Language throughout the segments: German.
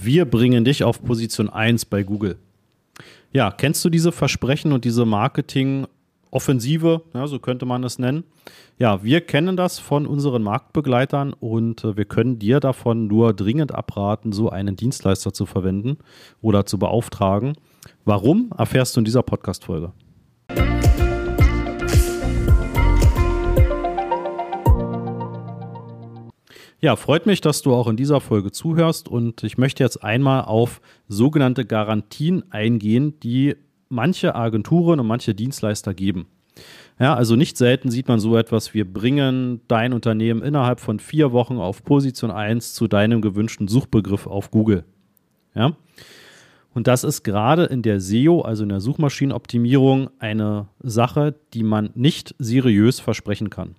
Wir bringen dich auf Position 1 bei Google. Ja, kennst du diese Versprechen und diese Marketing-Offensive, ja, so könnte man es nennen? Ja, wir kennen das von unseren Marktbegleitern und äh, wir können dir davon nur dringend abraten, so einen Dienstleister zu verwenden oder zu beauftragen. Warum, erfährst du in dieser Podcast-Folge. Ja, freut mich, dass du auch in dieser Folge zuhörst und ich möchte jetzt einmal auf sogenannte Garantien eingehen, die manche Agenturen und manche Dienstleister geben. Ja, also nicht selten sieht man so etwas, wir bringen dein Unternehmen innerhalb von vier Wochen auf Position 1 zu deinem gewünschten Suchbegriff auf Google. Ja. Und das ist gerade in der SEO, also in der Suchmaschinenoptimierung, eine Sache, die man nicht seriös versprechen kann.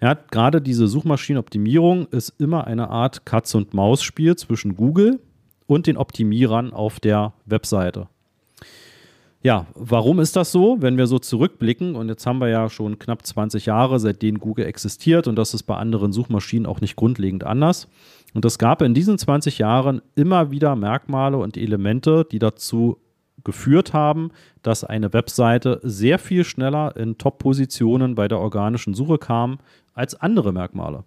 Ja, gerade diese Suchmaschinenoptimierung ist immer eine Art Katz-und-Maus-Spiel zwischen Google und den Optimierern auf der Webseite. Ja, warum ist das so? Wenn wir so zurückblicken, und jetzt haben wir ja schon knapp 20 Jahre, seitdem Google existiert, und das ist bei anderen Suchmaschinen auch nicht grundlegend anders. Und es gab in diesen 20 Jahren immer wieder Merkmale und Elemente, die dazu geführt haben, dass eine Webseite sehr viel schneller in Top-Positionen bei der organischen Suche kam als andere Merkmale.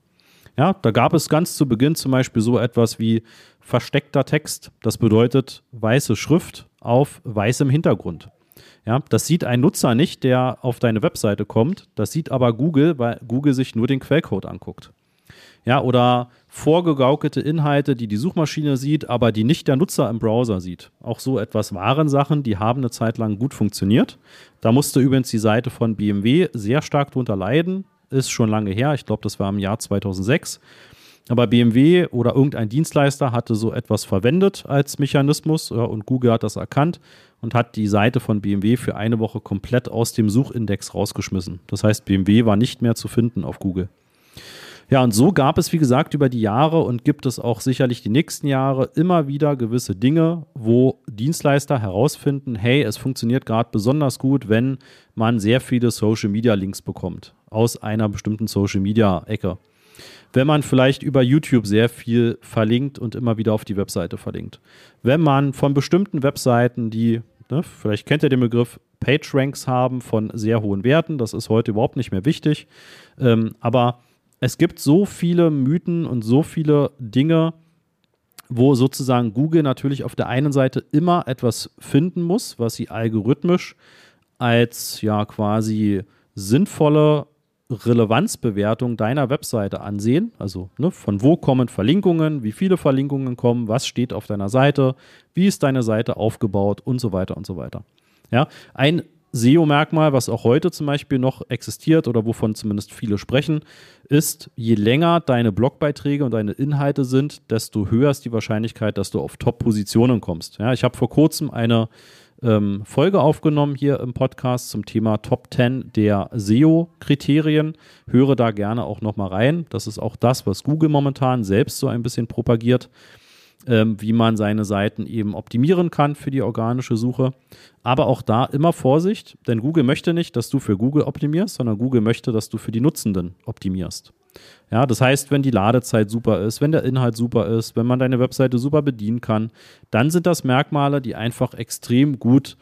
Ja, da gab es ganz zu Beginn zum Beispiel so etwas wie versteckter Text. Das bedeutet weiße Schrift auf weißem Hintergrund. Ja, das sieht ein Nutzer nicht, der auf deine Webseite kommt. Das sieht aber Google, weil Google sich nur den Quellcode anguckt. Ja, oder vorgegaukelte Inhalte, die die Suchmaschine sieht, aber die nicht der Nutzer im Browser sieht. Auch so etwas waren Sachen, die haben eine Zeit lang gut funktioniert. Da musste übrigens die Seite von BMW sehr stark drunter leiden. Ist schon lange her. Ich glaube, das war im Jahr 2006. Aber BMW oder irgendein Dienstleister hatte so etwas verwendet als Mechanismus und Google hat das erkannt und hat die Seite von BMW für eine Woche komplett aus dem Suchindex rausgeschmissen. Das heißt, BMW war nicht mehr zu finden auf Google. Ja, und so gab es, wie gesagt, über die Jahre und gibt es auch sicherlich die nächsten Jahre immer wieder gewisse Dinge, wo Dienstleister herausfinden, hey, es funktioniert gerade besonders gut, wenn man sehr viele Social-Media-Links bekommt aus einer bestimmten Social-Media-Ecke. Wenn man vielleicht über YouTube sehr viel verlinkt und immer wieder auf die Webseite verlinkt. Wenn man von bestimmten Webseiten, die, ne, vielleicht kennt ihr den Begriff, PageRanks haben von sehr hohen Werten, das ist heute überhaupt nicht mehr wichtig, ähm, aber es gibt so viele Mythen und so viele Dinge, wo sozusagen Google natürlich auf der einen Seite immer etwas finden muss, was sie algorithmisch als ja quasi sinnvolle Relevanzbewertung deiner Webseite ansehen. Also ne, von wo kommen Verlinkungen, wie viele Verlinkungen kommen, was steht auf deiner Seite, wie ist deine Seite aufgebaut und so weiter und so weiter. Ja, ein SEO-Merkmal, was auch heute zum Beispiel noch existiert oder wovon zumindest viele sprechen, ist, je länger deine Blogbeiträge und deine Inhalte sind, desto höher ist die Wahrscheinlichkeit, dass du auf Top-Positionen kommst. Ja, ich habe vor kurzem eine ähm, Folge aufgenommen hier im Podcast zum Thema Top 10 der SEO-Kriterien. Höre da gerne auch nochmal rein. Das ist auch das, was Google momentan selbst so ein bisschen propagiert ähm, wie man seine Seiten eben optimieren kann für die organische Suche. Aber auch da immer Vorsicht, denn Google möchte nicht, dass du für Google optimierst, sondern Google möchte, dass du für die Nutzenden optimierst. Ja, das heißt, wenn die Ladezeit super ist, wenn der Inhalt super ist, wenn man deine Webseite super bedienen kann, dann sind das Merkmale, die einfach extrem gut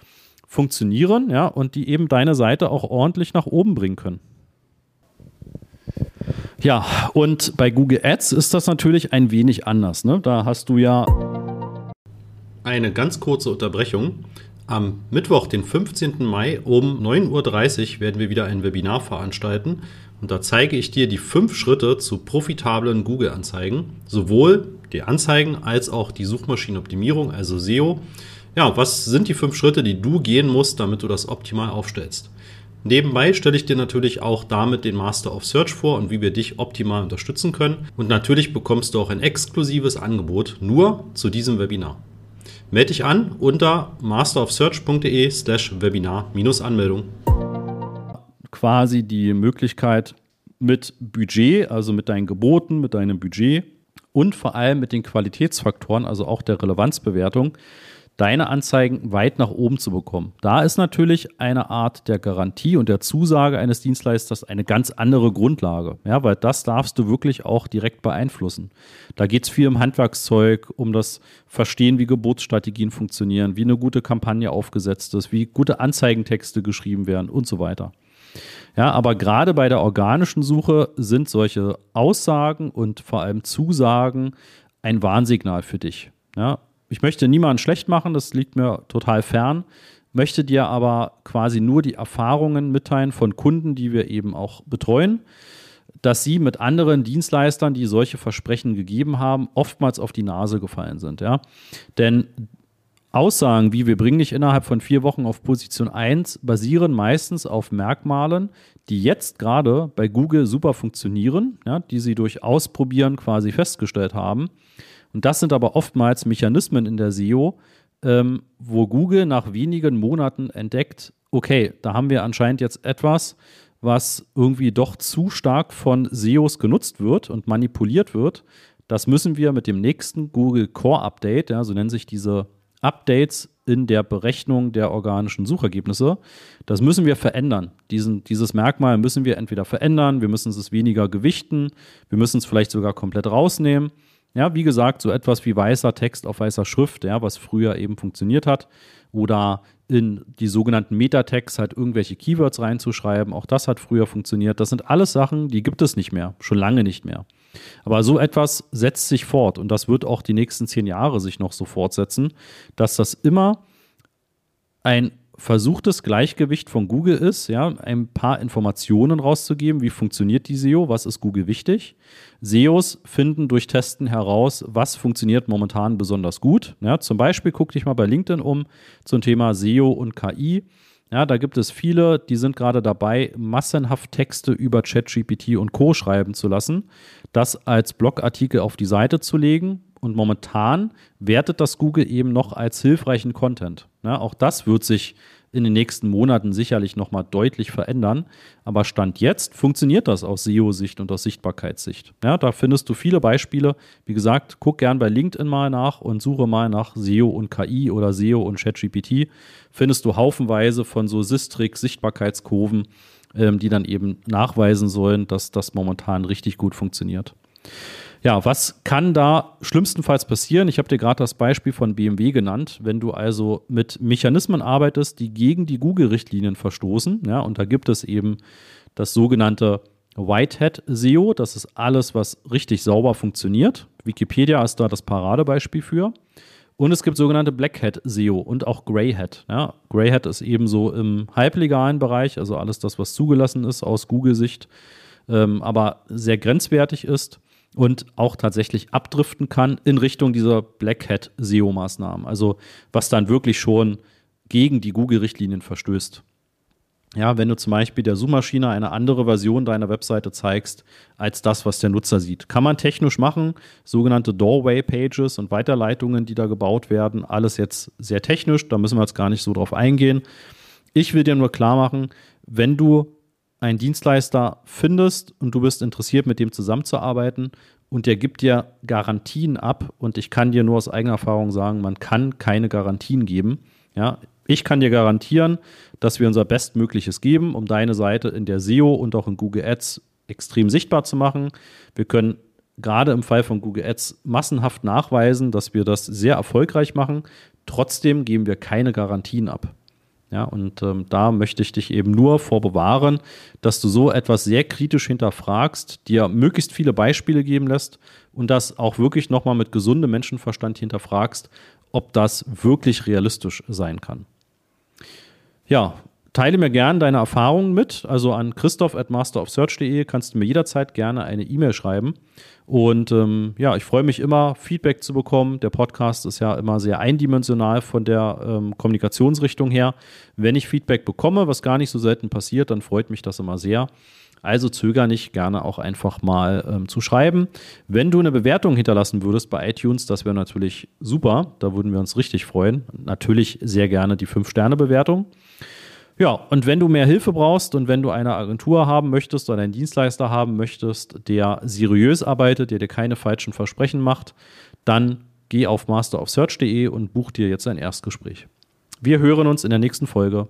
funktionieren, ja, und die eben deine Seite auch ordentlich nach oben bringen können. Ja, und bei Google Ads ist das natürlich ein wenig anders. Ne? Da hast du ja. Eine ganz kurze Unterbrechung. Am Mittwoch, den 15. Mai um 9.30 Uhr werden wir wieder ein Webinar veranstalten. Und da zeige ich dir die fünf Schritte zu profitablen Google-Anzeigen. Sowohl die Anzeigen als auch die Suchmaschinenoptimierung, also SEO. Ja, was sind die fünf Schritte, die du gehen musst, damit du das optimal aufstellst? Nebenbei stelle ich dir natürlich auch damit den Master of Search vor und wie wir dich optimal unterstützen können. Und natürlich bekommst du auch ein exklusives Angebot nur zu diesem Webinar. Melde dich an unter masterofsearch.de slash Webinar-Anmeldung. Quasi die Möglichkeit mit Budget, also mit deinen Geboten, mit deinem Budget und vor allem mit den Qualitätsfaktoren, also auch der Relevanzbewertung, deine Anzeigen weit nach oben zu bekommen. Da ist natürlich eine Art der Garantie und der Zusage eines Dienstleisters eine ganz andere Grundlage, ja, weil das darfst du wirklich auch direkt beeinflussen. Da geht es viel um Handwerkszeug, um das Verstehen, wie Geburtsstrategien funktionieren, wie eine gute Kampagne aufgesetzt ist, wie gute Anzeigentexte geschrieben werden und so weiter. Ja, aber gerade bei der organischen Suche sind solche Aussagen und vor allem Zusagen ein Warnsignal für dich. Ja, ich möchte niemanden schlecht machen, das liegt mir total fern, möchte dir aber quasi nur die Erfahrungen mitteilen von Kunden, die wir eben auch betreuen, dass sie mit anderen Dienstleistern, die solche Versprechen gegeben haben, oftmals auf die Nase gefallen sind. Ja? Denn Aussagen wie wir bringen dich innerhalb von vier Wochen auf Position 1 basieren meistens auf Merkmalen, die jetzt gerade bei Google super funktionieren, ja, die sie durch Ausprobieren quasi festgestellt haben. Und das sind aber oftmals Mechanismen in der SEO, ähm, wo Google nach wenigen Monaten entdeckt, okay, da haben wir anscheinend jetzt etwas, was irgendwie doch zu stark von SEOs genutzt wird und manipuliert wird. Das müssen wir mit dem nächsten Google Core Update, ja, so nennen sich diese Updates in der Berechnung der organischen Suchergebnisse. Das müssen wir verändern. Diesen, dieses Merkmal müssen wir entweder verändern, wir müssen es weniger gewichten, wir müssen es vielleicht sogar komplett rausnehmen. Ja, wie gesagt, so etwas wie weißer Text auf weißer Schrift, ja, was früher eben funktioniert hat. Oder in die sogenannten Metatext halt irgendwelche Keywords reinzuschreiben. Auch das hat früher funktioniert. Das sind alles Sachen, die gibt es nicht mehr, schon lange nicht mehr. Aber so etwas setzt sich fort und das wird auch die nächsten zehn Jahre sich noch so fortsetzen, dass das immer ein versuchtes Gleichgewicht von Google ist, ja, ein paar Informationen rauszugeben, wie funktioniert die SEO, was ist Google wichtig. SEOs finden durch Testen heraus, was funktioniert momentan besonders gut. Ja, zum Beispiel guck dich mal bei LinkedIn um zum Thema SEO und KI. Ja, da gibt es viele, die sind gerade dabei, massenhaft Texte über ChatGPT und Co. schreiben zu lassen, das als Blogartikel auf die Seite zu legen. Und momentan wertet das Google eben noch als hilfreichen Content. Ja, auch das wird sich in den nächsten Monaten sicherlich nochmal deutlich verändern. Aber Stand jetzt funktioniert das aus SEO-Sicht und aus Sichtbarkeitssicht. Ja, da findest du viele Beispiele. Wie gesagt, guck gern bei LinkedIn mal nach und suche mal nach SEO und KI oder SEO und ChatGPT. Findest du haufenweise von so Sistrix-Sichtbarkeitskurven, ähm, die dann eben nachweisen sollen, dass das momentan richtig gut funktioniert. Ja, was kann da schlimmstenfalls passieren? Ich habe dir gerade das Beispiel von BMW genannt. Wenn du also mit Mechanismen arbeitest, die gegen die Google-Richtlinien verstoßen, ja, und da gibt es eben das sogenannte Whitehead SEO, das ist alles, was richtig sauber funktioniert. Wikipedia ist da das Paradebeispiel für. Und es gibt sogenannte Blackhead SEO und auch Greyhead. Ja, Greyhead ist ebenso im halblegalen Bereich, also alles das, was zugelassen ist aus Google-Sicht, ähm, aber sehr grenzwertig ist und auch tatsächlich abdriften kann in Richtung dieser Black Hat SEO-Maßnahmen. Also was dann wirklich schon gegen die Google-Richtlinien verstößt. Ja, wenn du zum Beispiel der Suchmaschine eine andere Version deiner Webseite zeigst, als das, was der Nutzer sieht. Kann man technisch machen, sogenannte Doorway-Pages und Weiterleitungen, die da gebaut werden, alles jetzt sehr technisch, da müssen wir jetzt gar nicht so drauf eingehen. Ich will dir nur klar machen, wenn du einen Dienstleister findest und du bist interessiert, mit dem zusammenzuarbeiten und der gibt dir Garantien ab und ich kann dir nur aus eigener Erfahrung sagen, man kann keine Garantien geben. Ja, ich kann dir garantieren, dass wir unser Bestmögliches geben, um deine Seite in der SEO und auch in Google Ads extrem sichtbar zu machen. Wir können gerade im Fall von Google Ads massenhaft nachweisen, dass wir das sehr erfolgreich machen. Trotzdem geben wir keine Garantien ab. Ja, und ähm, da möchte ich dich eben nur vor bewahren, dass du so etwas sehr kritisch hinterfragst, dir möglichst viele Beispiele geben lässt und das auch wirklich nochmal mit gesundem Menschenverstand hinterfragst, ob das wirklich realistisch sein kann. Ja, teile mir gerne deine Erfahrungen mit. Also an christoph at masterofsearch.de kannst du mir jederzeit gerne eine E-Mail schreiben. Und ähm, ja, ich freue mich immer, Feedback zu bekommen. Der Podcast ist ja immer sehr eindimensional von der ähm, Kommunikationsrichtung her. Wenn ich Feedback bekomme, was gar nicht so selten passiert, dann freut mich das immer sehr. Also zöger nicht, gerne auch einfach mal ähm, zu schreiben. Wenn du eine Bewertung hinterlassen würdest bei iTunes, das wäre natürlich super. Da würden wir uns richtig freuen. Natürlich sehr gerne die 5-Sterne-Bewertung. Ja, und wenn du mehr Hilfe brauchst und wenn du eine Agentur haben möchtest oder einen Dienstleister haben möchtest, der seriös arbeitet, der dir keine falschen Versprechen macht, dann geh auf masterofsearch.de und buch dir jetzt ein Erstgespräch. Wir hören uns in der nächsten Folge.